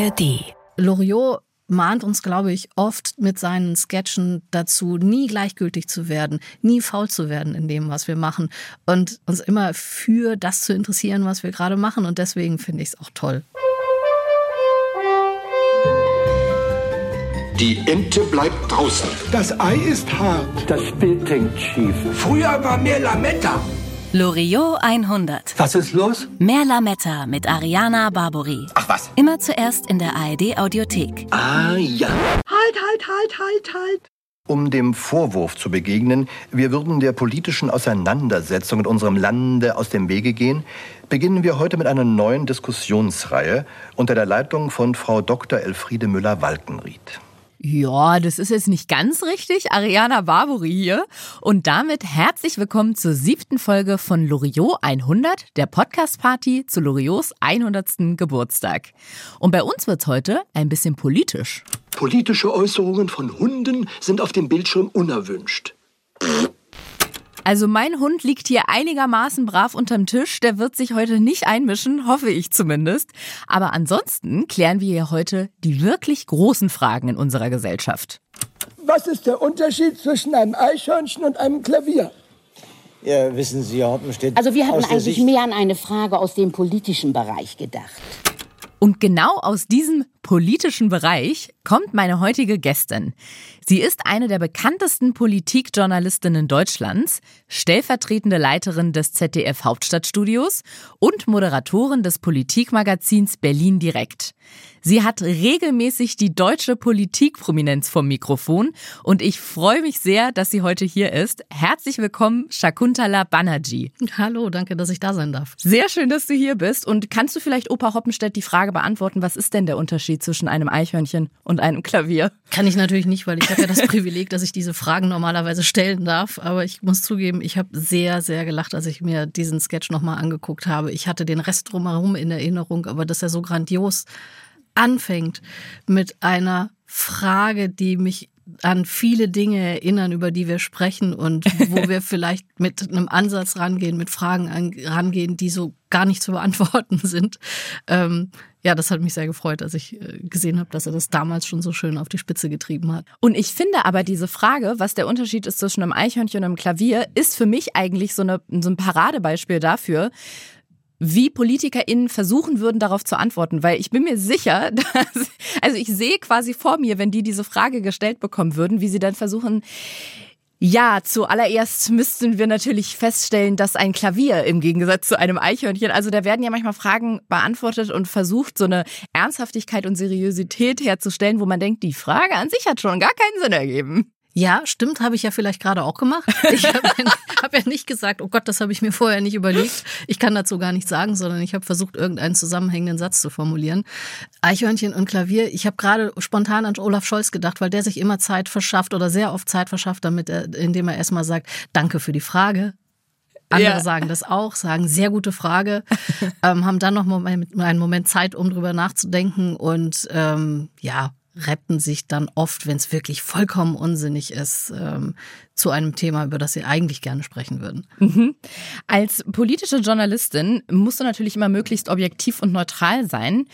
ARD. Loriot mahnt uns, glaube ich, oft mit seinen Sketchen dazu, nie gleichgültig zu werden, nie faul zu werden in dem, was wir machen und uns immer für das zu interessieren, was wir gerade machen. Und deswegen finde ich es auch toll. Die Ente bleibt draußen. Das Ei ist hart. Das Bild hängt schief. Früher war mehr Lametta. Loriot 100. Was ist los? Mehr Lametta mit Ariana Barbori. Ach was. Immer zuerst in der ARD Audiothek. Ah ja. Halt, halt, halt, halt, halt. Um dem Vorwurf zu begegnen, wir würden der politischen Auseinandersetzung in unserem Lande aus dem Wege gehen, beginnen wir heute mit einer neuen Diskussionsreihe unter der Leitung von Frau Dr. Elfriede Müller-Walkenried. Ja, das ist jetzt nicht ganz richtig. Ariana Barbori hier. Und damit herzlich willkommen zur siebten Folge von Loriot 100, der Podcast-Party zu Loriots 100. Geburtstag. Und bei uns wird's heute ein bisschen politisch. Politische Äußerungen von Hunden sind auf dem Bildschirm unerwünscht. Also mein Hund liegt hier einigermaßen brav unterm Tisch. Der wird sich heute nicht einmischen, hoffe ich zumindest. Aber ansonsten klären wir hier heute die wirklich großen Fragen in unserer Gesellschaft. Was ist der Unterschied zwischen einem Eichhörnchen und einem Klavier? Ja, wissen Sie, Herr Hoppenstedt. Also wir hatten eigentlich Sicht- mehr an eine Frage aus dem politischen Bereich gedacht. Und genau aus diesem politischen Bereich kommt meine heutige Gästin. Sie ist eine der bekanntesten Politikjournalistinnen Deutschlands, stellvertretende Leiterin des ZDF Hauptstadtstudios und Moderatorin des Politikmagazins Berlin Direkt. Sie hat regelmäßig die deutsche Politikprominenz vom Mikrofon und ich freue mich sehr, dass sie heute hier ist. Herzlich willkommen, Shakuntala Banerjee. Hallo, danke, dass ich da sein darf. Sehr schön, dass du hier bist. Und kannst du vielleicht Opa Hoppenstedt die Frage beantworten, was ist denn der Unterschied zwischen einem Eichhörnchen und einem Klavier? Kann ich natürlich nicht, weil ich habe ja das Privileg, dass ich diese Fragen normalerweise stellen darf. Aber ich muss zugeben, ich habe sehr, sehr gelacht, als ich mir diesen Sketch nochmal angeguckt habe. Ich hatte den Rest drumherum in Erinnerung, aber dass er so grandios anfängt mit einer Frage, die mich an viele Dinge erinnern, über die wir sprechen und wo wir vielleicht mit einem Ansatz rangehen, mit Fragen an, rangehen, die so gar nicht zu beantworten sind. Ähm, ja, das hat mich sehr gefreut, als ich äh, gesehen habe, dass er das damals schon so schön auf die Spitze getrieben hat. Und ich finde aber diese Frage, was der Unterschied ist zwischen einem Eichhörnchen und einem Klavier, ist für mich eigentlich so, eine, so ein Paradebeispiel dafür, wie PolitikerInnen versuchen würden, darauf zu antworten. Weil ich bin mir sicher, dass, also ich sehe quasi vor mir, wenn die diese Frage gestellt bekommen würden, wie sie dann versuchen, ja, zuallererst müssten wir natürlich feststellen, dass ein Klavier im Gegensatz zu einem Eichhörnchen, also da werden ja manchmal Fragen beantwortet und versucht, so eine Ernsthaftigkeit und Seriosität herzustellen, wo man denkt, die Frage an sich hat schon gar keinen Sinn ergeben. Ja, stimmt, habe ich ja vielleicht gerade auch gemacht. Ich habe ja, hab ja nicht gesagt, oh Gott, das habe ich mir vorher nicht überlegt. Ich kann dazu gar nichts sagen, sondern ich habe versucht, irgendeinen zusammenhängenden Satz zu formulieren. Eichhörnchen und Klavier. Ich habe gerade spontan an Olaf Scholz gedacht, weil der sich immer Zeit verschafft oder sehr oft Zeit verschafft, damit er, indem er erstmal sagt, danke für die Frage. Andere Ja. sagen das auch, sagen sehr gute Frage, ähm, haben dann noch mal einen Moment Zeit, um drüber nachzudenken und ähm, ja, retten sich dann oft, wenn es wirklich vollkommen unsinnig ist, ähm, zu einem Thema, über das sie eigentlich gerne sprechen würden. Als politische Journalistin musst du natürlich immer möglichst objektiv und neutral sein.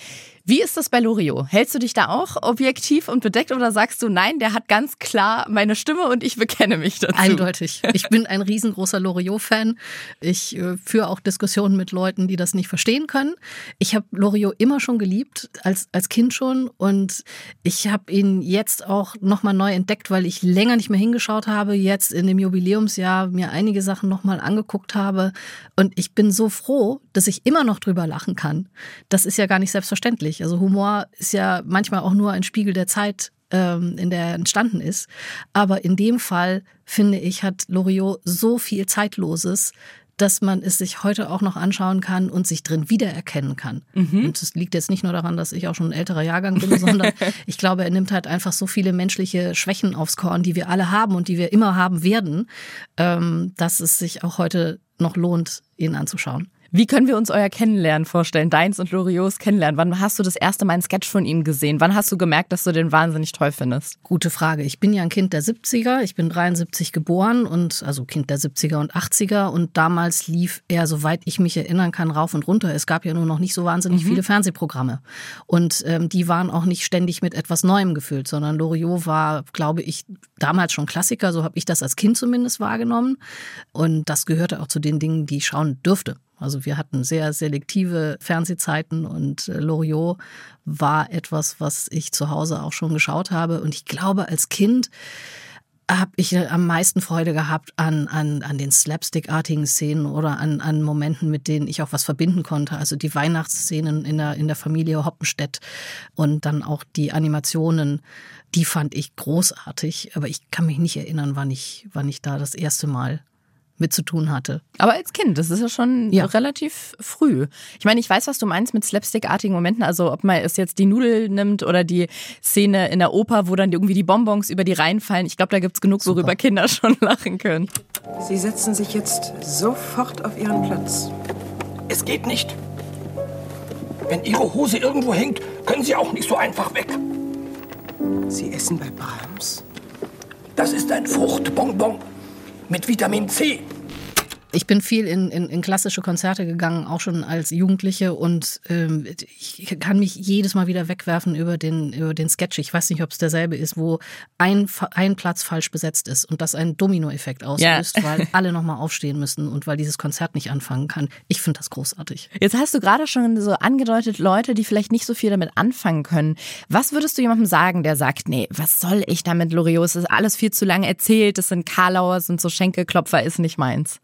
Wie ist das bei Loriot? Hältst du dich da auch objektiv und bedeckt oder sagst du, nein, der hat ganz klar meine Stimme und ich bekenne mich dazu? Eindeutig. Ich bin ein riesengroßer Loriot-Fan. Ich äh, führe auch Diskussionen mit Leuten, die das nicht verstehen können. Ich habe Loriot immer schon geliebt, als, als Kind schon. Und ich habe ihn jetzt auch nochmal neu entdeckt, weil ich länger nicht mehr hingeschaut habe. Jetzt in dem Jubiläumsjahr mir einige Sachen nochmal angeguckt habe. Und ich bin so froh, dass ich immer noch drüber lachen kann. Das ist ja gar nicht selbstverständlich. Also Humor ist ja manchmal auch nur ein Spiegel der Zeit, ähm, in der er entstanden ist. Aber in dem Fall, finde ich, hat Loriot so viel Zeitloses, dass man es sich heute auch noch anschauen kann und sich drin wiedererkennen kann. Und es liegt jetzt nicht nur daran, dass ich auch schon ein älterer Jahrgang bin, sondern ich glaube, er nimmt halt einfach so viele menschliche Schwächen aufs Korn, die wir alle haben und die wir immer haben werden, ähm, dass es sich auch heute noch lohnt, ihn anzuschauen. Wie können wir uns euer Kennenlernen vorstellen? Deins und Loriots Kennenlernen. Wann hast du das erste Mal einen Sketch von ihm gesehen? Wann hast du gemerkt, dass du den wahnsinnig toll findest? Gute Frage. Ich bin ja ein Kind der 70er. Ich bin 73 geboren und also Kind der 70er und 80er. Und damals lief er, soweit ich mich erinnern kann, rauf und runter. Es gab ja nur noch nicht so wahnsinnig mhm. viele Fernsehprogramme. Und ähm, die waren auch nicht ständig mit etwas Neuem gefüllt, sondern Loriot war, glaube ich, damals schon Klassiker. So habe ich das als Kind zumindest wahrgenommen. Und das gehörte auch zu den Dingen, die ich schauen dürfte. Also wir hatten sehr selektive Fernsehzeiten und äh, Loriot war etwas, was ich zu Hause auch schon geschaut habe. Und ich glaube, als Kind habe ich äh, am meisten Freude gehabt an, an, an den Slapstick-artigen Szenen oder an, an Momenten, mit denen ich auch was verbinden konnte. Also die Weihnachtsszenen in der, in der Familie Hoppenstedt und dann auch die Animationen, die fand ich großartig. Aber ich kann mich nicht erinnern, wann ich, wann ich da das erste Mal mit zu tun hatte. Aber als Kind, das ist ja schon ja. relativ früh. Ich meine, ich weiß, was du meinst mit slapstick-artigen Momenten. Also ob man es jetzt die Nudel nimmt oder die Szene in der Oper, wo dann irgendwie die Bonbons über die Reihen fallen. Ich glaube, da gibt es genug, Super. worüber Kinder schon lachen können. Sie setzen sich jetzt sofort auf Ihren Platz. Es geht nicht. Wenn Ihre Hose irgendwo hängt, können Sie auch nicht so einfach weg. Sie essen bei Brahms? Das ist ein Fruchtbonbon mit Vitamin C. Ich bin viel in, in, in, klassische Konzerte gegangen, auch schon als Jugendliche und ähm, ich kann mich jedes Mal wieder wegwerfen über den, über den Sketch. Ich weiß nicht, ob es derselbe ist, wo ein, ein Platz falsch besetzt ist und das einen Dominoeffekt auslöst, ja. weil alle nochmal aufstehen müssen und weil dieses Konzert nicht anfangen kann. Ich finde das großartig. Jetzt hast du gerade schon so angedeutet, Leute, die vielleicht nicht so viel damit anfangen können. Was würdest du jemandem sagen, der sagt, nee, was soll ich damit, Loriot? Es ist alles viel zu lange erzählt, das sind Karlauers und so Schenkelklopfer, ist nicht meins.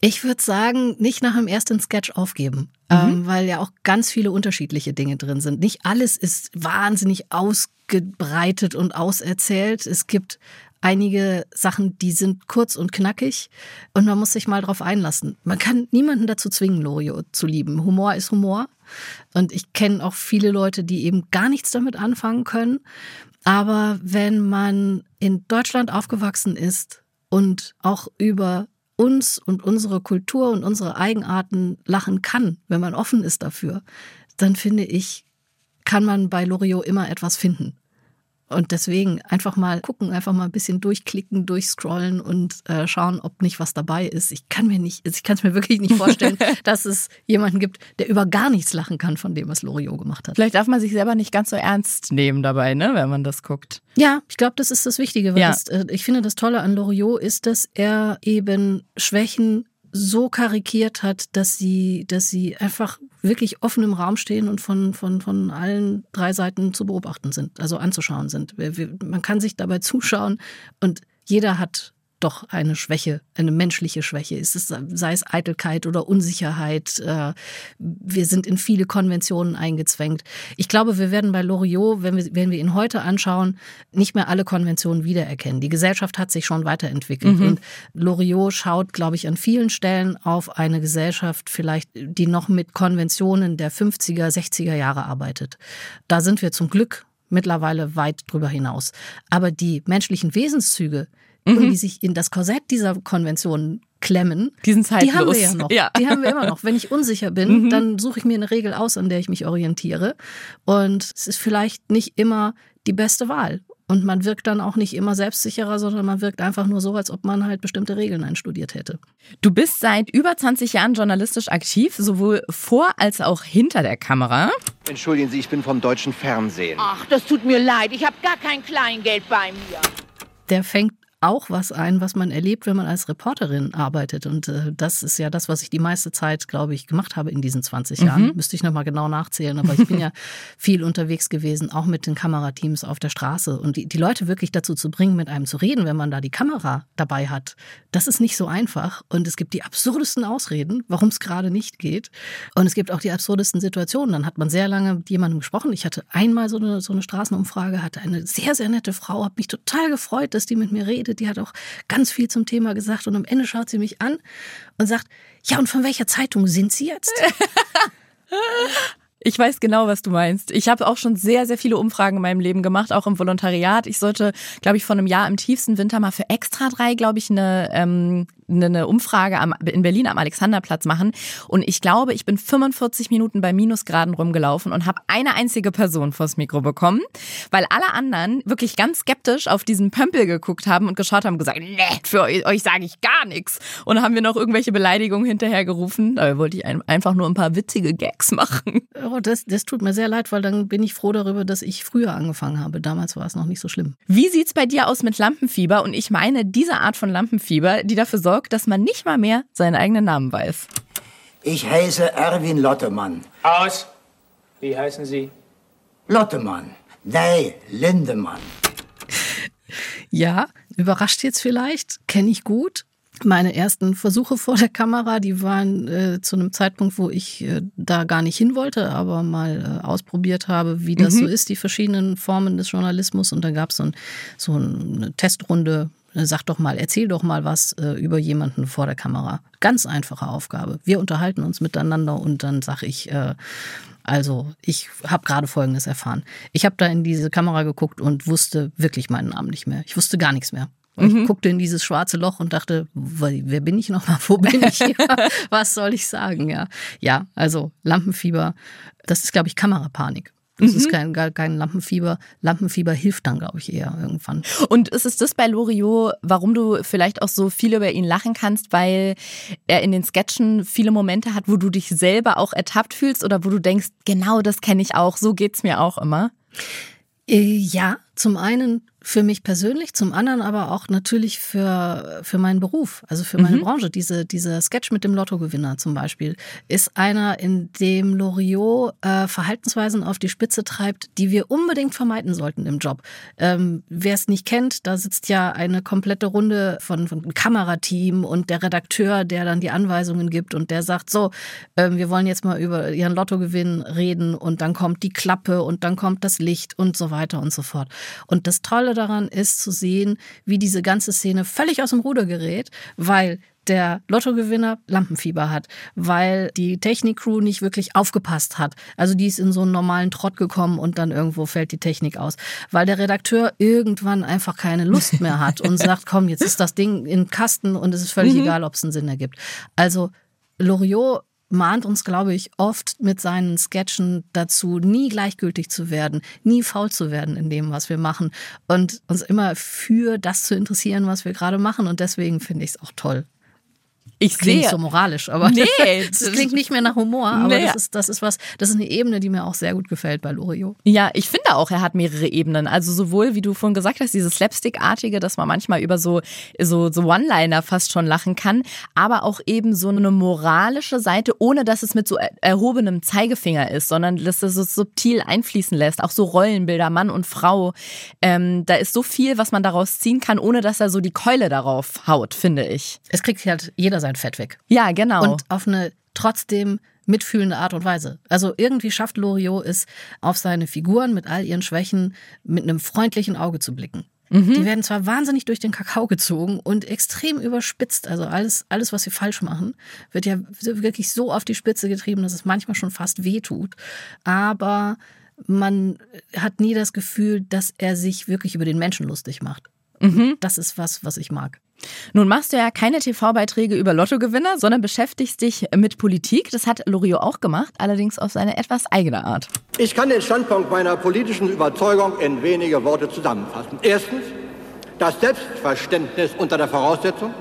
Ich würde sagen, nicht nach dem ersten Sketch aufgeben, mhm. ähm, weil ja auch ganz viele unterschiedliche Dinge drin sind. Nicht alles ist wahnsinnig ausgebreitet und auserzählt. Es gibt einige Sachen, die sind kurz und knackig und man muss sich mal drauf einlassen. Man kann niemanden dazu zwingen, Lorio zu lieben. Humor ist Humor und ich kenne auch viele Leute, die eben gar nichts damit anfangen können. Aber wenn man in Deutschland aufgewachsen ist und auch über uns und unsere Kultur und unsere Eigenarten lachen kann, wenn man offen ist dafür, dann finde ich, kann man bei Loriot immer etwas finden. Und deswegen einfach mal gucken, einfach mal ein bisschen durchklicken, durchscrollen und äh, schauen, ob nicht was dabei ist. Ich kann mir nicht, ich kann es mir wirklich nicht vorstellen, dass es jemanden gibt, der über gar nichts lachen kann von dem, was Loriot gemacht hat. Vielleicht darf man sich selber nicht ganz so ernst nehmen dabei, ne, wenn man das guckt. Ja, ich glaube, das ist das Wichtige. Weil ja. das, äh, ich finde, das Tolle an Loriot ist, dass er eben Schwächen so karikiert hat, dass sie, dass sie einfach wirklich offen im Raum stehen und von, von, von allen drei Seiten zu beobachten sind, also anzuschauen sind. Man kann sich dabei zuschauen und jeder hat doch eine Schwäche, eine menschliche Schwäche ist. Es, sei es Eitelkeit oder Unsicherheit. Äh, wir sind in viele Konventionen eingezwängt. Ich glaube, wir werden bei Loriot, wenn wir, wenn wir ihn heute anschauen, nicht mehr alle Konventionen wiedererkennen. Die Gesellschaft hat sich schon weiterentwickelt. Mhm. Und Loriot schaut, glaube ich, an vielen Stellen auf eine Gesellschaft vielleicht, die noch mit Konventionen der 50er, 60er Jahre arbeitet. Da sind wir zum Glück mittlerweile weit drüber hinaus. Aber die menschlichen Wesenszüge, mhm. und die sich in das Korsett dieser Konvention klemmen, die, sind die haben wir ja noch. Ja. Die haben wir immer noch. Wenn ich unsicher bin, mhm. dann suche ich mir eine Regel aus, an der ich mich orientiere. Und es ist vielleicht nicht immer die beste Wahl. Und man wirkt dann auch nicht immer selbstsicherer, sondern man wirkt einfach nur so, als ob man halt bestimmte Regeln einstudiert hätte. Du bist seit über 20 Jahren journalistisch aktiv, sowohl vor als auch hinter der Kamera. Entschuldigen Sie, ich bin vom deutschen Fernsehen. Ach, das tut mir leid. Ich habe gar kein Kleingeld bei mir. Der fängt auch was ein, was man erlebt, wenn man als Reporterin arbeitet. Und äh, das ist ja das, was ich die meiste Zeit, glaube ich, gemacht habe in diesen 20 Jahren. Mhm. Müsste ich nochmal genau nachzählen. Aber ich bin ja viel unterwegs gewesen, auch mit den Kamerateams auf der Straße. Und die, die Leute wirklich dazu zu bringen, mit einem zu reden, wenn man da die Kamera dabei hat, das ist nicht so einfach. Und es gibt die absurdesten Ausreden, warum es gerade nicht geht. Und es gibt auch die absurdesten Situationen. Dann hat man sehr lange mit jemandem gesprochen. Ich hatte einmal so eine, so eine Straßenumfrage, hatte eine sehr, sehr nette Frau, habe mich total gefreut, dass die mit mir redet geredet, die hat auch ganz viel zum Thema gesagt und am Ende schaut sie mich an und sagt, ja, und von welcher Zeitung sind Sie jetzt? Ich weiß genau, was du meinst. Ich habe auch schon sehr, sehr viele Umfragen in meinem Leben gemacht, auch im Volontariat. Ich sollte, glaube ich, vor einem Jahr im tiefsten Winter mal für Extra 3, glaube ich, eine ähm, eine Umfrage am, in Berlin am Alexanderplatz machen und ich glaube, ich bin 45 Minuten bei Minusgraden rumgelaufen und habe eine einzige Person vors Mikro bekommen, weil alle anderen wirklich ganz skeptisch auf diesen Pömpel geguckt haben und geschaut haben und gesagt, nee, für euch, euch sage ich gar nichts. Und haben wir noch irgendwelche Beleidigungen hinterher gerufen. Da wollte ich einfach nur ein paar witzige Gags machen. Oh, das, das tut mir sehr leid, weil dann bin ich froh darüber, dass ich früher angefangen habe. Damals war es noch nicht so schlimm. Wie sieht's bei dir aus mit Lampenfieber? Und ich meine diese Art von Lampenfieber, die dafür sorgt, dass man nicht mal mehr seinen eigenen Namen weiß. Ich heiße Erwin Lottemann. Aus. Wie heißen Sie? Lottemann. Nee, Lindemann. Ja, überrascht jetzt vielleicht, kenne ich gut. Meine ersten Versuche vor der Kamera, die waren äh, zu einem Zeitpunkt, wo ich äh, da gar nicht hin wollte, aber mal äh, ausprobiert habe, wie das mhm. so ist, die verschiedenen Formen des Journalismus. Und da gab so es ein, so eine Testrunde. Äh, sag doch mal, erzähl doch mal was äh, über jemanden vor der Kamera. Ganz einfache Aufgabe. Wir unterhalten uns miteinander und dann sage ich, äh, also, ich habe gerade Folgendes erfahren. Ich habe da in diese Kamera geguckt und wusste wirklich meinen Namen nicht mehr. Ich wusste gar nichts mehr. Ich mhm. guckte in dieses schwarze Loch und dachte, wer bin ich nochmal? Wo bin ich hier? Was soll ich sagen? Ja, ja also Lampenfieber, das ist, glaube ich, Kamerapanik. Das mhm. ist kein, kein Lampenfieber. Lampenfieber hilft dann, glaube ich, eher irgendwann. Und ist es das bei Loriot, warum du vielleicht auch so viel über ihn lachen kannst, weil er in den Sketchen viele Momente hat, wo du dich selber auch ertappt fühlst oder wo du denkst, genau das kenne ich auch, so geht's mir auch immer? Äh, ja, zum einen für mich persönlich, zum anderen aber auch natürlich für, für meinen Beruf, also für meine mhm. Branche. Diese, dieser Sketch mit dem Lottogewinner zum Beispiel ist einer, in dem Loriot äh, Verhaltensweisen auf die Spitze treibt, die wir unbedingt vermeiden sollten im Job. Ähm, Wer es nicht kennt, da sitzt ja eine komplette Runde von, von Kamerateam und der Redakteur, der dann die Anweisungen gibt und der sagt, so, äh, wir wollen jetzt mal über ihren Lottogewinn reden und dann kommt die Klappe und dann kommt das Licht und so weiter und so fort. Und das Tolle daran ist zu sehen, wie diese ganze Szene völlig aus dem Ruder gerät, weil der Lottogewinner Lampenfieber hat, weil die Technikcrew nicht wirklich aufgepasst hat. Also die ist in so einen normalen Trott gekommen und dann irgendwo fällt die Technik aus. Weil der Redakteur irgendwann einfach keine Lust mehr hat und sagt, komm, jetzt ist das Ding in Kasten und es ist völlig mhm. egal, ob es einen Sinn ergibt. Also Loriot mahnt uns, glaube ich, oft mit seinen Sketchen dazu, nie gleichgültig zu werden, nie faul zu werden in dem, was wir machen und uns immer für das zu interessieren, was wir gerade machen. Und deswegen finde ich es auch toll. Ich das klingt sehe. so moralisch, aber nee, das klingt nicht mehr nach Humor, aber nee. das, ist, das ist was, das ist eine Ebene, die mir auch sehr gut gefällt bei Loriot. Ja, ich finde auch, er hat mehrere Ebenen. Also sowohl, wie du vorhin gesagt hast, dieses Slapstick-artige, dass man manchmal über so, so, so One-Liner fast schon lachen kann, aber auch eben so eine moralische Seite, ohne dass es mit so erhobenem Zeigefinger ist, sondern dass es so subtil einfließen lässt. Auch so Rollenbilder, Mann und Frau. Ähm, da ist so viel, was man daraus ziehen kann, ohne dass er so die Keule darauf haut, finde ich. Es kriegt halt jeder sein sein Fett weg. Ja, genau. Und auf eine trotzdem mitfühlende Art und Weise. Also irgendwie schafft Loriot es, auf seine Figuren mit all ihren Schwächen mit einem freundlichen Auge zu blicken. Mhm. Die werden zwar wahnsinnig durch den Kakao gezogen und extrem überspitzt. Also alles, alles, was sie falsch machen, wird ja wirklich so auf die Spitze getrieben, dass es manchmal schon fast weh tut. Aber man hat nie das Gefühl, dass er sich wirklich über den Menschen lustig macht. Mhm. Das ist was, was ich mag. Nun machst du ja keine TV-Beiträge über Lottogewinner, sondern beschäftigst dich mit Politik. Das hat Loriot auch gemacht, allerdings auf seine etwas eigene Art. Ich kann den Standpunkt meiner politischen Überzeugung in wenige Worte zusammenfassen. Erstens, das Selbstverständnis unter der Voraussetzung.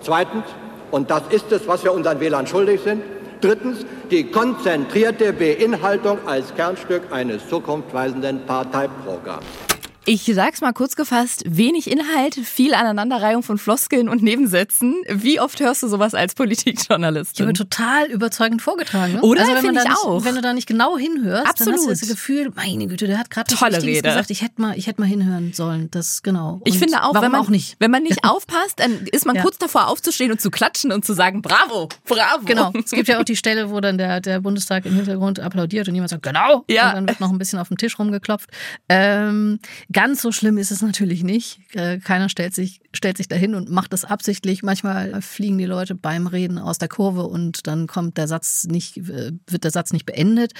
Zweitens, und das ist es, was wir unseren Wählern schuldig sind. Drittens, die konzentrierte Beinhaltung als Kernstück eines zukunftsweisenden Parteiprogramms. Ich sag's mal kurz gefasst, wenig Inhalt, viel Aneinanderreihung von Floskeln und Nebensätzen. Wie oft hörst du sowas als Politikjournalist? Ich habe total überzeugend vorgetragen. Ne? Oder? Also Finde ich nicht, auch. Wenn du da nicht genau hinhörst, Absolut. dann hast du das Gefühl, meine Güte, der hat gerade Tolle Rede. gesagt, ich hätte mal, ich hätte mal hinhören sollen. Das genau. Und ich finde auch, wenn man auch nicht, wenn man nicht aufpasst, dann ist man ja. kurz davor aufzustehen und zu klatschen und zu sagen, bravo, bravo. Genau. Es gibt ja auch die Stelle, wo dann der, der Bundestag im Hintergrund applaudiert und jemand sagt, genau. Ja. Und dann wird noch ein bisschen auf dem Tisch rumgeklopft. Ähm, Ganz so schlimm ist es natürlich nicht. Äh, keiner stellt sich, stellt sich dahin und macht das absichtlich. Manchmal fliegen die Leute beim Reden aus der Kurve und dann kommt der Satz nicht, äh, wird der Satz nicht beendet.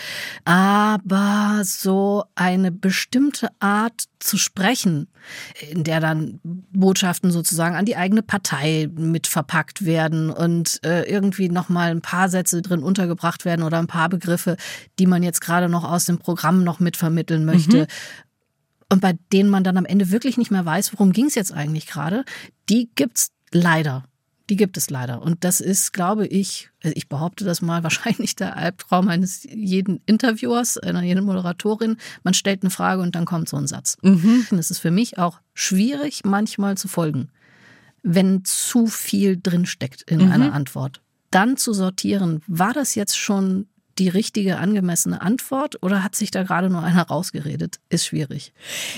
Aber so eine bestimmte Art zu sprechen, in der dann Botschaften sozusagen an die eigene Partei mit verpackt werden und äh, irgendwie nochmal ein paar Sätze drin untergebracht werden oder ein paar Begriffe, die man jetzt gerade noch aus dem Programm noch mitvermitteln möchte. Und bei denen man dann am Ende wirklich nicht mehr weiß, worum ging es jetzt eigentlich gerade, die gibt's leider. Die gibt es leider. Und das ist, glaube ich, also ich behaupte das mal, wahrscheinlich der Albtraum eines jeden Interviewers, einer jeden Moderatorin. Man stellt eine Frage und dann kommt so ein Satz. Mhm. Und es ist für mich auch schwierig, manchmal zu folgen, wenn zu viel drinsteckt in mhm. einer Antwort. Dann zu sortieren, war das jetzt schon die richtige, angemessene Antwort oder hat sich da gerade nur einer rausgeredet? Ist schwierig.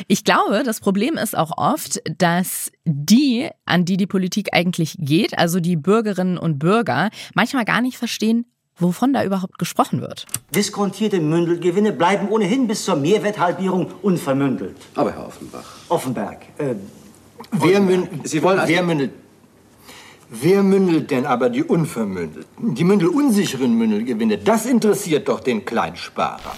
Ich glaube, das Problem ist auch oft, dass die, an die die Politik eigentlich geht, also die Bürgerinnen und Bürger, manchmal gar nicht verstehen, wovon da überhaupt gesprochen wird. Diskontierte Mündelgewinne bleiben ohnehin bis zur Mehrwerthalbierung unvermündelt. Aber Herr Offenbach. Offenberg. Äh, wer, Sie wollen also wer mündelt Wer mündelt denn aber die unvermündelten? Die mündelunsicheren Mündelgewinne, das interessiert doch den Kleinsparer.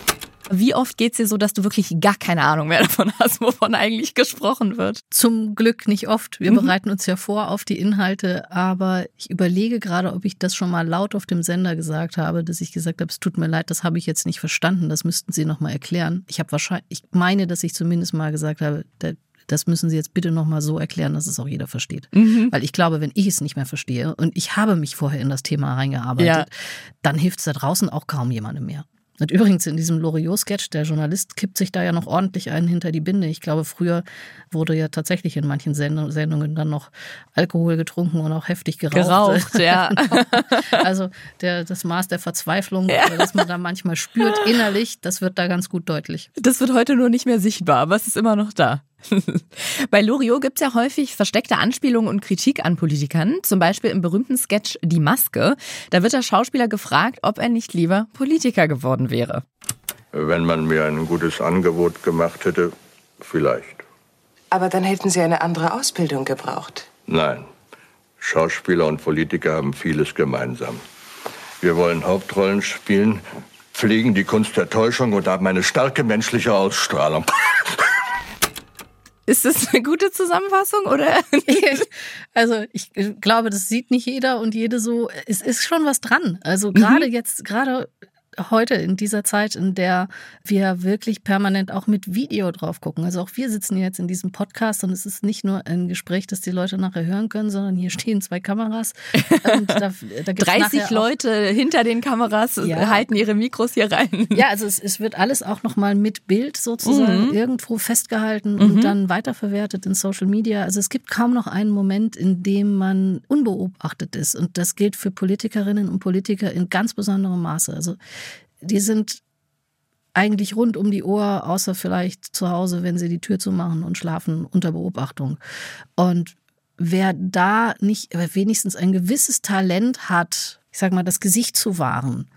Wie oft geht es dir so, dass du wirklich gar keine Ahnung mehr davon hast, wovon eigentlich gesprochen wird? Zum Glück nicht oft. Wir mhm. bereiten uns ja vor auf die Inhalte, aber ich überlege gerade, ob ich das schon mal laut auf dem Sender gesagt habe, dass ich gesagt habe, es tut mir leid, das habe ich jetzt nicht verstanden, das müssten Sie noch mal erklären. Ich habe wahrscheinlich, ich meine, dass ich zumindest mal gesagt habe, der das müssen Sie jetzt bitte nochmal so erklären, dass es auch jeder versteht. Mhm. Weil ich glaube, wenn ich es nicht mehr verstehe und ich habe mich vorher in das Thema reingearbeitet, ja. dann hilft es da draußen auch kaum jemandem mehr. Und übrigens in diesem Loriot-Sketch, der Journalist kippt sich da ja noch ordentlich einen hinter die Binde. Ich glaube, früher wurde ja tatsächlich in manchen Sendungen dann noch Alkohol getrunken und auch heftig geraucht. Geraucht, ja. also der, das Maß der Verzweiflung, ja. das man da manchmal spürt innerlich, das wird da ganz gut deutlich. Das wird heute nur nicht mehr sichtbar, aber es ist immer noch da. Bei Loriot gibt es ja häufig versteckte Anspielungen und Kritik an Politikern, zum Beispiel im berühmten Sketch Die Maske. Da wird der Schauspieler gefragt, ob er nicht lieber Politiker geworden wäre. Wenn man mir ein gutes Angebot gemacht hätte, vielleicht. Aber dann hätten Sie eine andere Ausbildung gebraucht. Nein. Schauspieler und Politiker haben vieles gemeinsam. Wir wollen Hauptrollen spielen, pflegen die Kunst der Täuschung und haben eine starke menschliche Ausstrahlung. Ist das eine gute Zusammenfassung oder? also ich glaube, das sieht nicht jeder und jede so. Es ist schon was dran. Also gerade mhm. jetzt, gerade heute in dieser Zeit, in der wir wirklich permanent auch mit Video drauf gucken. Also auch wir sitzen jetzt in diesem Podcast und es ist nicht nur ein Gespräch, das die Leute nachher hören können, sondern hier stehen zwei Kameras. Und da, da 30 Leute hinter den Kameras ja. halten ihre Mikros hier rein. Ja, also es, es wird alles auch nochmal mit Bild sozusagen mhm. irgendwo festgehalten mhm. und dann weiterverwertet in Social Media. Also es gibt kaum noch einen Moment, in dem man unbeobachtet ist. Und das gilt für Politikerinnen und Politiker in ganz besonderem Maße. Also die sind eigentlich rund um die Uhr, außer vielleicht zu Hause, wenn sie die Tür zumachen und schlafen unter Beobachtung. Und wer da nicht wenigstens ein gewisses Talent hat, ich sag mal, das Gesicht zu wahren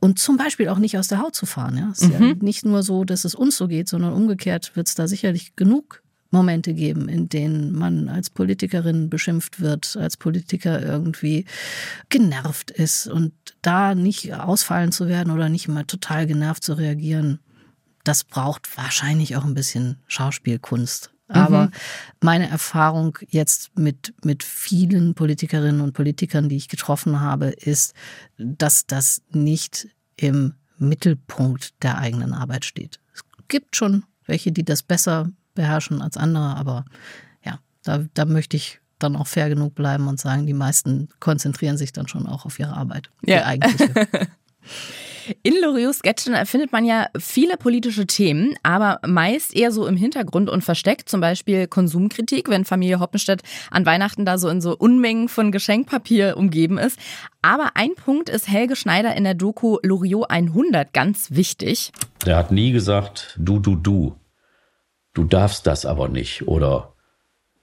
und zum Beispiel auch nicht aus der Haut zu fahren. Ja? Es ist mhm. ja nicht nur so, dass es uns so geht, sondern umgekehrt wird es da sicherlich genug Momente geben, in denen man als Politikerin beschimpft wird, als Politiker irgendwie genervt ist und da nicht ausfallen zu werden oder nicht mal total genervt zu reagieren, das braucht wahrscheinlich auch ein bisschen Schauspielkunst. Aber mhm. meine Erfahrung jetzt mit, mit vielen Politikerinnen und Politikern, die ich getroffen habe, ist, dass das nicht im Mittelpunkt der eigenen Arbeit steht. Es gibt schon welche, die das besser beherrschen als andere. Aber ja, da, da möchte ich dann auch fair genug bleiben und sagen, die meisten konzentrieren sich dann schon auch auf ihre Arbeit. Ja. Die eigentliche. In Loriots Sketchen findet man ja viele politische Themen, aber meist eher so im Hintergrund und versteckt. Zum Beispiel Konsumkritik, wenn Familie Hoppenstedt an Weihnachten da so in so Unmengen von Geschenkpapier umgeben ist. Aber ein Punkt ist Helge Schneider in der Doku Loriot 100 ganz wichtig. Der hat nie gesagt, du, du, du du darfst das aber nicht oder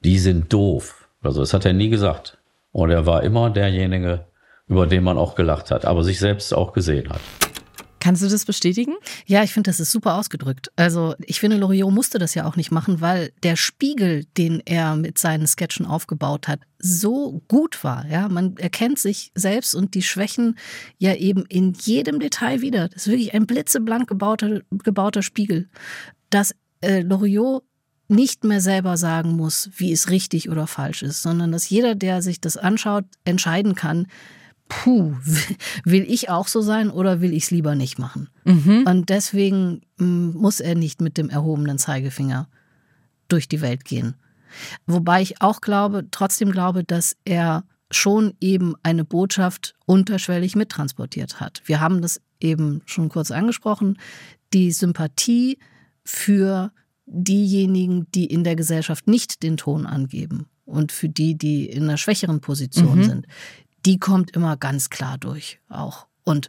die sind doof. Also das hat er nie gesagt. Und er war immer derjenige, über den man auch gelacht hat, aber sich selbst auch gesehen hat. Kannst du das bestätigen? Ja, ich finde, das ist super ausgedrückt. Also ich finde, Loriot musste das ja auch nicht machen, weil der Spiegel, den er mit seinen Sketchen aufgebaut hat, so gut war. Ja, man erkennt sich selbst und die Schwächen ja eben in jedem Detail wieder. Das ist wirklich ein blitzeblank gebauter, gebauter Spiegel, dass äh, Loriot nicht mehr selber sagen muss, wie es richtig oder falsch ist, sondern dass jeder, der sich das anschaut, entscheiden kann, puh, will ich auch so sein oder will ich es lieber nicht machen? Mhm. Und deswegen mm, muss er nicht mit dem erhobenen Zeigefinger durch die Welt gehen. Wobei ich auch glaube, trotzdem glaube, dass er schon eben eine Botschaft unterschwellig mittransportiert hat. Wir haben das eben schon kurz angesprochen, die Sympathie für diejenigen, die in der Gesellschaft nicht den Ton angeben und für die, die in einer schwächeren Position mhm. sind, die kommt immer ganz klar durch auch. Und,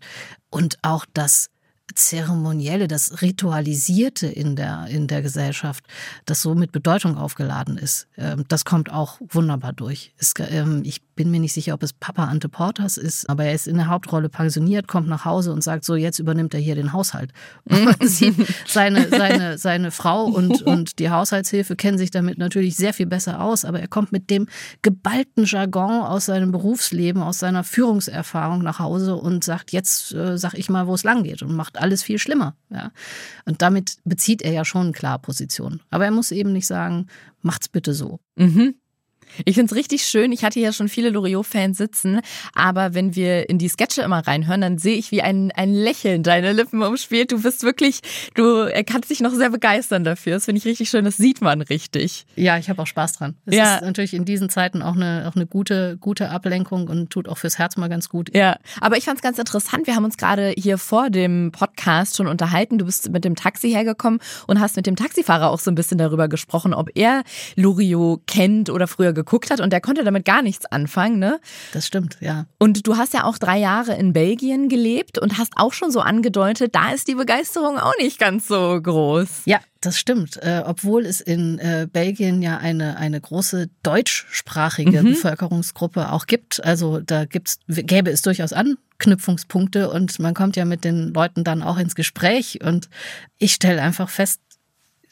und auch das Zeremonielle, das Ritualisierte in der, in der Gesellschaft, das so mit Bedeutung aufgeladen ist, ähm, das kommt auch wunderbar durch. Es, ähm, ich bin mir nicht sicher, ob es Papa Ante Portas ist, aber er ist in der Hauptrolle pensioniert, kommt nach Hause und sagt so, jetzt übernimmt er hier den Haushalt. Und man sieht, seine, seine, seine Frau und, und die Haushaltshilfe kennen sich damit natürlich sehr viel besser aus, aber er kommt mit dem geballten Jargon aus seinem Berufsleben, aus seiner Führungserfahrung nach Hause und sagt, jetzt äh, sag ich mal, wo es lang geht und macht alles viel schlimmer. Ja. Und damit bezieht er ja schon klar Position. Aber er muss eben nicht sagen, macht's bitte so. Mhm. Ich finde es richtig schön. Ich hatte ja schon viele Loriot-Fans sitzen, aber wenn wir in die Sketche immer reinhören, dann sehe ich, wie ein, ein Lächeln deine Lippen umspielt. Du bist wirklich, du kannst dich noch sehr begeistern dafür. Das finde ich richtig schön. Das sieht man richtig. Ja, ich habe auch Spaß dran. Es ja. ist natürlich in diesen Zeiten auch eine, auch eine gute, gute Ablenkung und tut auch fürs Herz mal ganz gut. Ja, aber ich fand es ganz interessant. Wir haben uns gerade hier vor dem Podcast schon unterhalten. Du bist mit dem Taxi hergekommen und hast mit dem Taxifahrer auch so ein bisschen darüber gesprochen, ob er Loriot kennt oder früher geguckt hat und der konnte damit gar nichts anfangen, ne? Das stimmt, ja. Und du hast ja auch drei Jahre in Belgien gelebt und hast auch schon so angedeutet, da ist die Begeisterung auch nicht ganz so groß. Ja, das stimmt. Äh, obwohl es in äh, Belgien ja eine, eine große deutschsprachige mhm. Bevölkerungsgruppe auch gibt. Also da gibt's, gäbe es durchaus Anknüpfungspunkte und man kommt ja mit den Leuten dann auch ins Gespräch. Und ich stelle einfach fest,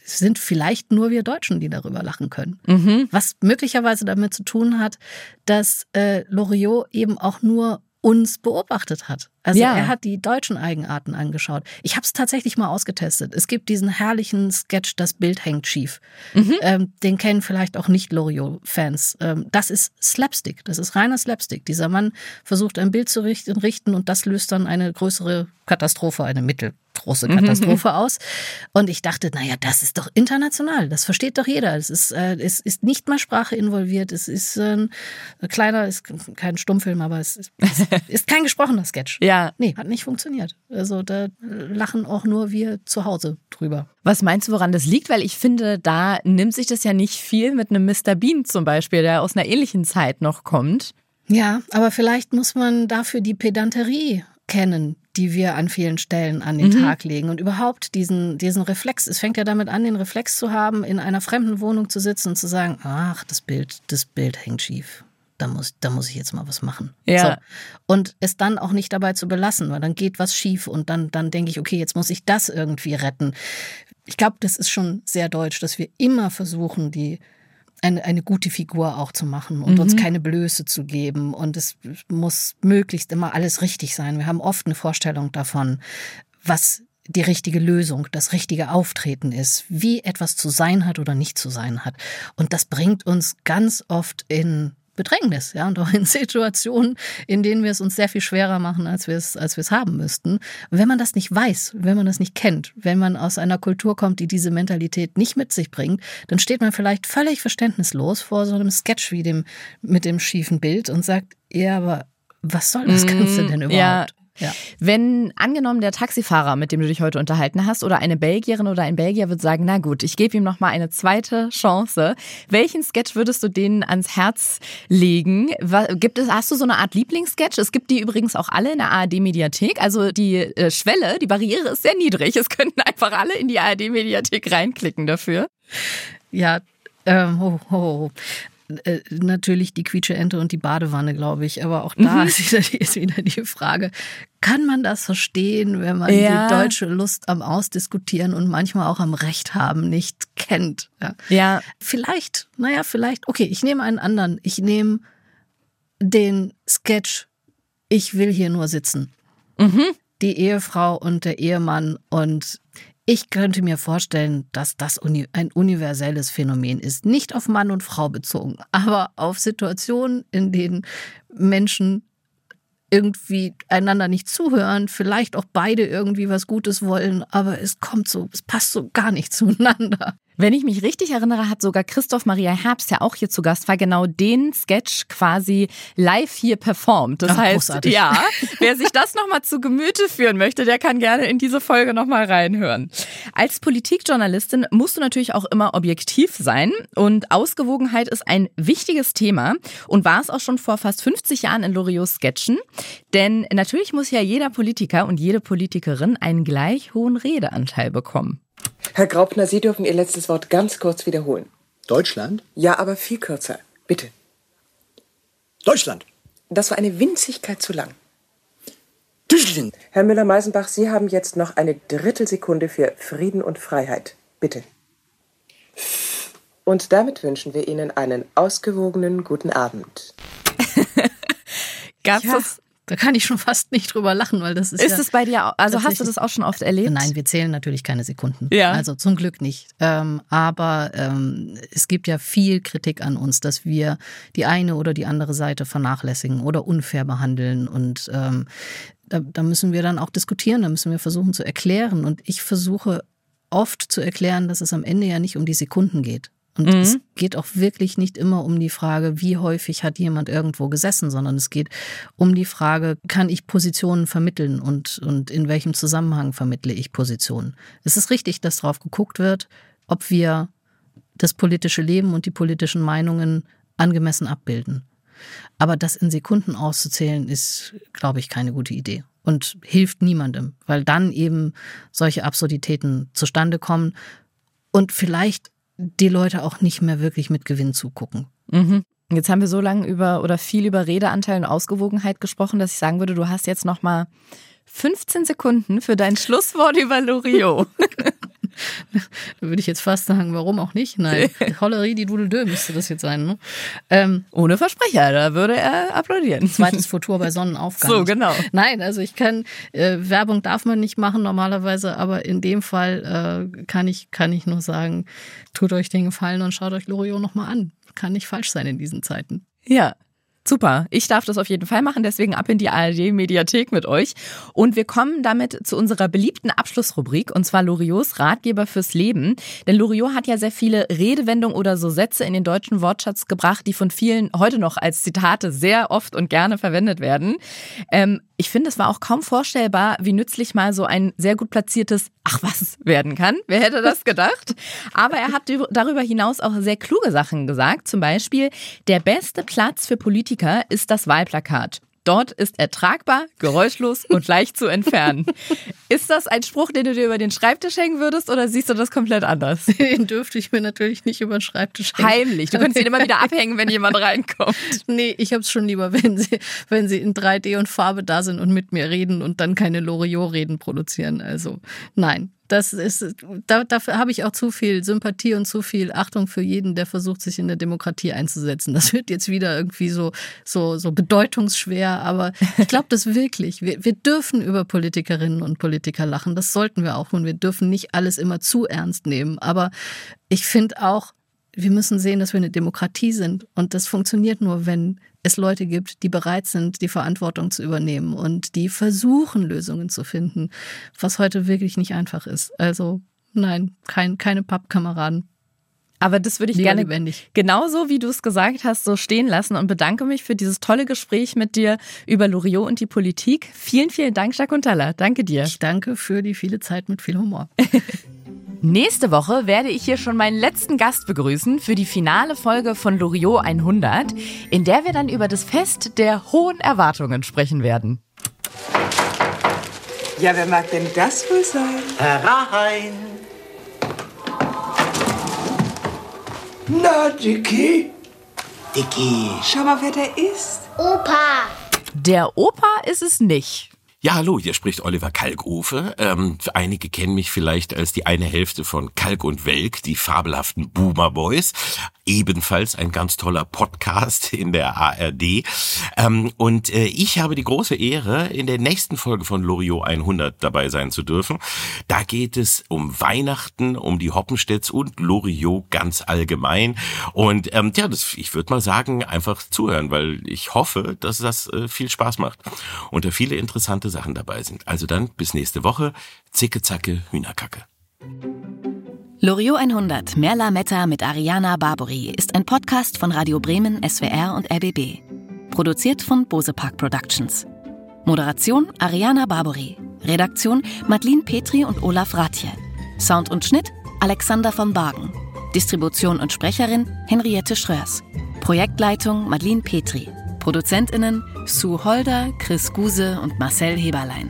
sind vielleicht nur wir Deutschen, die darüber lachen können. Mhm. Was möglicherweise damit zu tun hat, dass äh, Loriot eben auch nur uns beobachtet hat. Also ja. er hat die deutschen Eigenarten angeschaut. Ich habe es tatsächlich mal ausgetestet. Es gibt diesen herrlichen Sketch, das Bild hängt schief. Mhm. Ähm, den kennen vielleicht auch nicht Loriot-Fans. Ähm, das ist Slapstick. Das ist reiner Slapstick. Dieser Mann versucht ein Bild zu richten und das löst dann eine größere Katastrophe, eine mittelgroße mhm. Katastrophe mhm. aus. Und ich dachte, naja, das ist doch international. Das versteht doch jeder. Es ist, äh, es ist nicht mal Sprache involviert. Es ist äh, ein kleiner, ist kein Stummfilm, aber es ist, ist kein gesprochener Sketch. Ja. Ja. Nee, hat nicht funktioniert. Also da lachen auch nur wir zu Hause drüber. Was meinst du, woran das liegt? Weil ich finde, da nimmt sich das ja nicht viel mit einem Mr. Bean zum Beispiel, der aus einer ähnlichen Zeit noch kommt. Ja, aber vielleicht muss man dafür die Pedanterie kennen, die wir an vielen Stellen an den mhm. Tag legen und überhaupt diesen, diesen Reflex. Es fängt ja damit an, den Reflex zu haben, in einer fremden Wohnung zu sitzen und zu sagen, ach, das Bild, das Bild hängt schief da muss, da muss ich jetzt mal was machen. Ja. So. Und es dann auch nicht dabei zu belassen, weil dann geht was schief und dann, dann denke ich, okay, jetzt muss ich das irgendwie retten. Ich glaube, das ist schon sehr deutsch, dass wir immer versuchen, die eine, eine gute Figur auch zu machen und mhm. uns keine Blöße zu geben. Und es muss möglichst immer alles richtig sein. Wir haben oft eine Vorstellung davon, was die richtige Lösung, das richtige Auftreten ist, wie etwas zu sein hat oder nicht zu sein hat. Und das bringt uns ganz oft in Bedrängnis, ja, und auch in Situationen, in denen wir es uns sehr viel schwerer machen, als wir es, als wir es haben müssten. Und wenn man das nicht weiß, wenn man das nicht kennt, wenn man aus einer Kultur kommt, die diese Mentalität nicht mit sich bringt, dann steht man vielleicht völlig verständnislos vor so einem Sketch wie dem, mit dem schiefen Bild und sagt, ja, aber was soll das Ganze denn überhaupt? Ja, ja. Wenn angenommen der Taxifahrer, mit dem du dich heute unterhalten hast, oder eine Belgierin oder ein Belgier wird sagen, na gut, ich gebe ihm noch mal eine zweite Chance. Welchen Sketch würdest du denen ans Herz legen? Gibt es, hast du so eine Art Lieblingssketch? Es gibt die übrigens auch alle in der ARD-Mediathek. Also die äh, Schwelle, die Barriere ist sehr niedrig. Es könnten einfach alle in die ARD-Mediathek reinklicken dafür. Ja, ähm, ho, ho. Äh, natürlich die Quietsche-Ente und die Badewanne, glaube ich. Aber auch da Mhm. ist, wieder, ist wieder die Frage, kann man das verstehen, wenn man Ja. die deutsche Lust am Ausdiskutieren und manchmal auch am Recht haben nicht kennt? Ja. Ja. Vielleicht, naja, vielleicht. Okay, ich nehme einen anderen. Ich nehme den Sketch Ich will hier nur sitzen. Mhm. Die Ehefrau und der Ehemann und ich könnte mir vorstellen, dass das ein universelles Phänomen ist. Nicht auf Mann und Frau bezogen, aber auf Situationen, in denen Menschen irgendwie einander nicht zuhören, vielleicht auch beide irgendwie was Gutes wollen, aber es kommt so, es passt so gar nicht zueinander. Wenn ich mich richtig erinnere, hat sogar Christoph Maria Herbst, der auch hier zu Gast war, genau den Sketch quasi live hier performt. Das Ach, heißt, großartig. ja, wer sich das nochmal zu Gemüte führen möchte, der kann gerne in diese Folge nochmal reinhören. Als Politikjournalistin musst du natürlich auch immer objektiv sein und Ausgewogenheit ist ein wichtiges Thema und war es auch schon vor fast 50 Jahren in Loriots Sketchen. Denn natürlich muss ja jeder Politiker und jede Politikerin einen gleich hohen Redeanteil bekommen. Herr Graupner, Sie dürfen Ihr letztes Wort ganz kurz wiederholen. Deutschland? Ja, aber viel kürzer. Bitte. Deutschland. Das war eine Winzigkeit zu lang. Deutschland. Herr Müller-Meisenbach, Sie haben jetzt noch eine Drittelsekunde für Frieden und Freiheit. Bitte. Und damit wünschen wir Ihnen einen ausgewogenen guten Abend. Gab's Ja, das? Da kann ich schon fast nicht drüber lachen, weil das ist Ist ja es bei dir, auch- also hast du das auch schon oft erlebt? Nein, wir zählen natürlich keine Sekunden. Ja. Also zum Glück nicht. Ähm, aber ähm, es gibt ja viel Kritik an uns, dass wir die eine oder die andere Seite vernachlässigen oder unfair behandeln. Und ähm, da, da müssen wir dann auch diskutieren, da müssen wir versuchen zu erklären. Und ich versuche oft zu erklären, dass es am Ende ja nicht um die Sekunden geht. Und Mhm. es geht auch wirklich nicht immer um die Frage, wie häufig hat jemand irgendwo gesessen, sondern es geht um die Frage, kann ich Positionen vermitteln und, und in welchem Zusammenhang vermittle ich Positionen. Es ist richtig, dass darauf geguckt wird, ob wir das politische Leben und die politischen Meinungen angemessen abbilden. Aber das in Sekunden auszuzählen, ist, glaube ich, keine gute Idee und hilft niemandem, weil dann eben solche Absurditäten zustande kommen und vielleicht die Leute auch nicht mehr wirklich mit Gewinn zugucken. Mhm. Jetzt haben wir so lange über oder viel über Redeanteil und Ausgewogenheit gesprochen, dass ich sagen würde, du hast jetzt noch mal 15 Sekunden für dein Schlusswort über Loriot. Da würde ich jetzt fast sagen, warum auch nicht? Nein, Hollerie, die Dudeldö müsste das jetzt sein. Ne? Ähm, Ohne Versprecher, da würde er applaudieren. Zweites Futur bei Sonnenaufgang. So, genau. Nein, also ich kann, äh, Werbung darf man nicht machen normalerweise, aber in dem Fall äh, kann, ich, kann ich nur sagen, tut euch den Gefallen und schaut euch Loriot nochmal an. Kann nicht falsch sein in diesen Zeiten. Ja. Super. Ich darf das auf jeden Fall machen, deswegen ab in die ARD-Mediathek mit euch. Und wir kommen damit zu unserer beliebten Abschlussrubrik, und zwar Loriots Ratgeber fürs Leben. Denn Loriot hat ja sehr viele Redewendungen oder so Sätze in den deutschen Wortschatz gebracht, die von vielen heute noch als Zitate sehr oft und gerne verwendet werden. Ähm, ich finde, es war auch kaum vorstellbar, wie nützlich mal so ein sehr gut platziertes Ach was werden kann. Wer hätte das gedacht? Aber er hat darüber hinaus auch sehr kluge Sachen gesagt. Zum Beispiel, der beste Platz für Politiker ist das Wahlplakat. Dort ist er tragbar, geräuschlos und leicht zu entfernen. Ist das ein Spruch, den du dir über den Schreibtisch hängen würdest oder siehst du das komplett anders? Den dürfte ich mir natürlich nicht über den Schreibtisch hängen. Heimlich. Du könntest ihn immer wieder abhängen, wenn jemand reinkommt. Nee, ich hab's schon lieber, wenn sie, wenn sie in 3D und Farbe da sind und mit mir reden und dann keine Loriot-Reden produzieren. Also nein. Das ist, da, dafür habe ich auch zu viel Sympathie und zu viel Achtung für jeden, der versucht, sich in der Demokratie einzusetzen. Das wird jetzt wieder irgendwie so, so, so bedeutungsschwer, aber ich glaube das wirklich. Wir, wir dürfen über Politikerinnen und Politiker lachen. Das sollten wir auch und wir dürfen nicht alles immer zu ernst nehmen. Aber ich finde auch, wir müssen sehen, dass wir eine Demokratie sind. Und das funktioniert nur, wenn es Leute gibt, die bereit sind, die Verantwortung zu übernehmen und die versuchen, Lösungen zu finden, was heute wirklich nicht einfach ist. Also nein, kein, keine Pappkameraden. Aber das würde ich Lieber gerne lebendig. genauso wie du es gesagt hast, so stehen lassen und bedanke mich für dieses tolle Gespräch mit dir über Loriot und die Politik. Vielen, vielen Dank, Jacques. Danke dir. Ich danke für die viele Zeit mit viel Humor. Nächste Woche werde ich hier schon meinen letzten Gast begrüßen für die finale Folge von Loriot 100, in der wir dann über das Fest der hohen Erwartungen sprechen werden. Ja, wer mag denn das wohl sein? Herein! Na, Dicky, Dicky. Schau mal, wer der ist. Opa. Der Opa ist es nicht. Ja, hallo, hier spricht Oliver Kalkofe. Ähm, einige kennen mich vielleicht als die eine Hälfte von Kalk und Welk, die fabelhaften Boomer Boys. Ebenfalls ein ganz toller Podcast in der ARD. Ähm, und äh, ich habe die große Ehre, in der nächsten Folge von Loriot 100 dabei sein zu dürfen. Da geht es um Weihnachten, um die Hoppenstedts und Loriot ganz allgemein. Und ähm, ja, das, ich würde mal sagen, einfach zuhören, weil ich hoffe, dass das äh, viel Spaß macht und da viele interessante Sachen dabei sind. Also dann bis nächste Woche. Zicke, zacke, Hühnerkacke. Loriot 100 Merla Metta mit Ariana Barbori ist ein Podcast von Radio Bremen, SWR und RBB. Produziert von Bose Park Productions. Moderation Ariana Barbori. Redaktion Madeline Petri und Olaf Ratje. Sound und Schnitt Alexander von Bargen. Distribution und Sprecherin Henriette Schröers. Projektleitung Madeline Petri. ProduzentInnen Sue Holder, Chris Guse und Marcel Heberlein.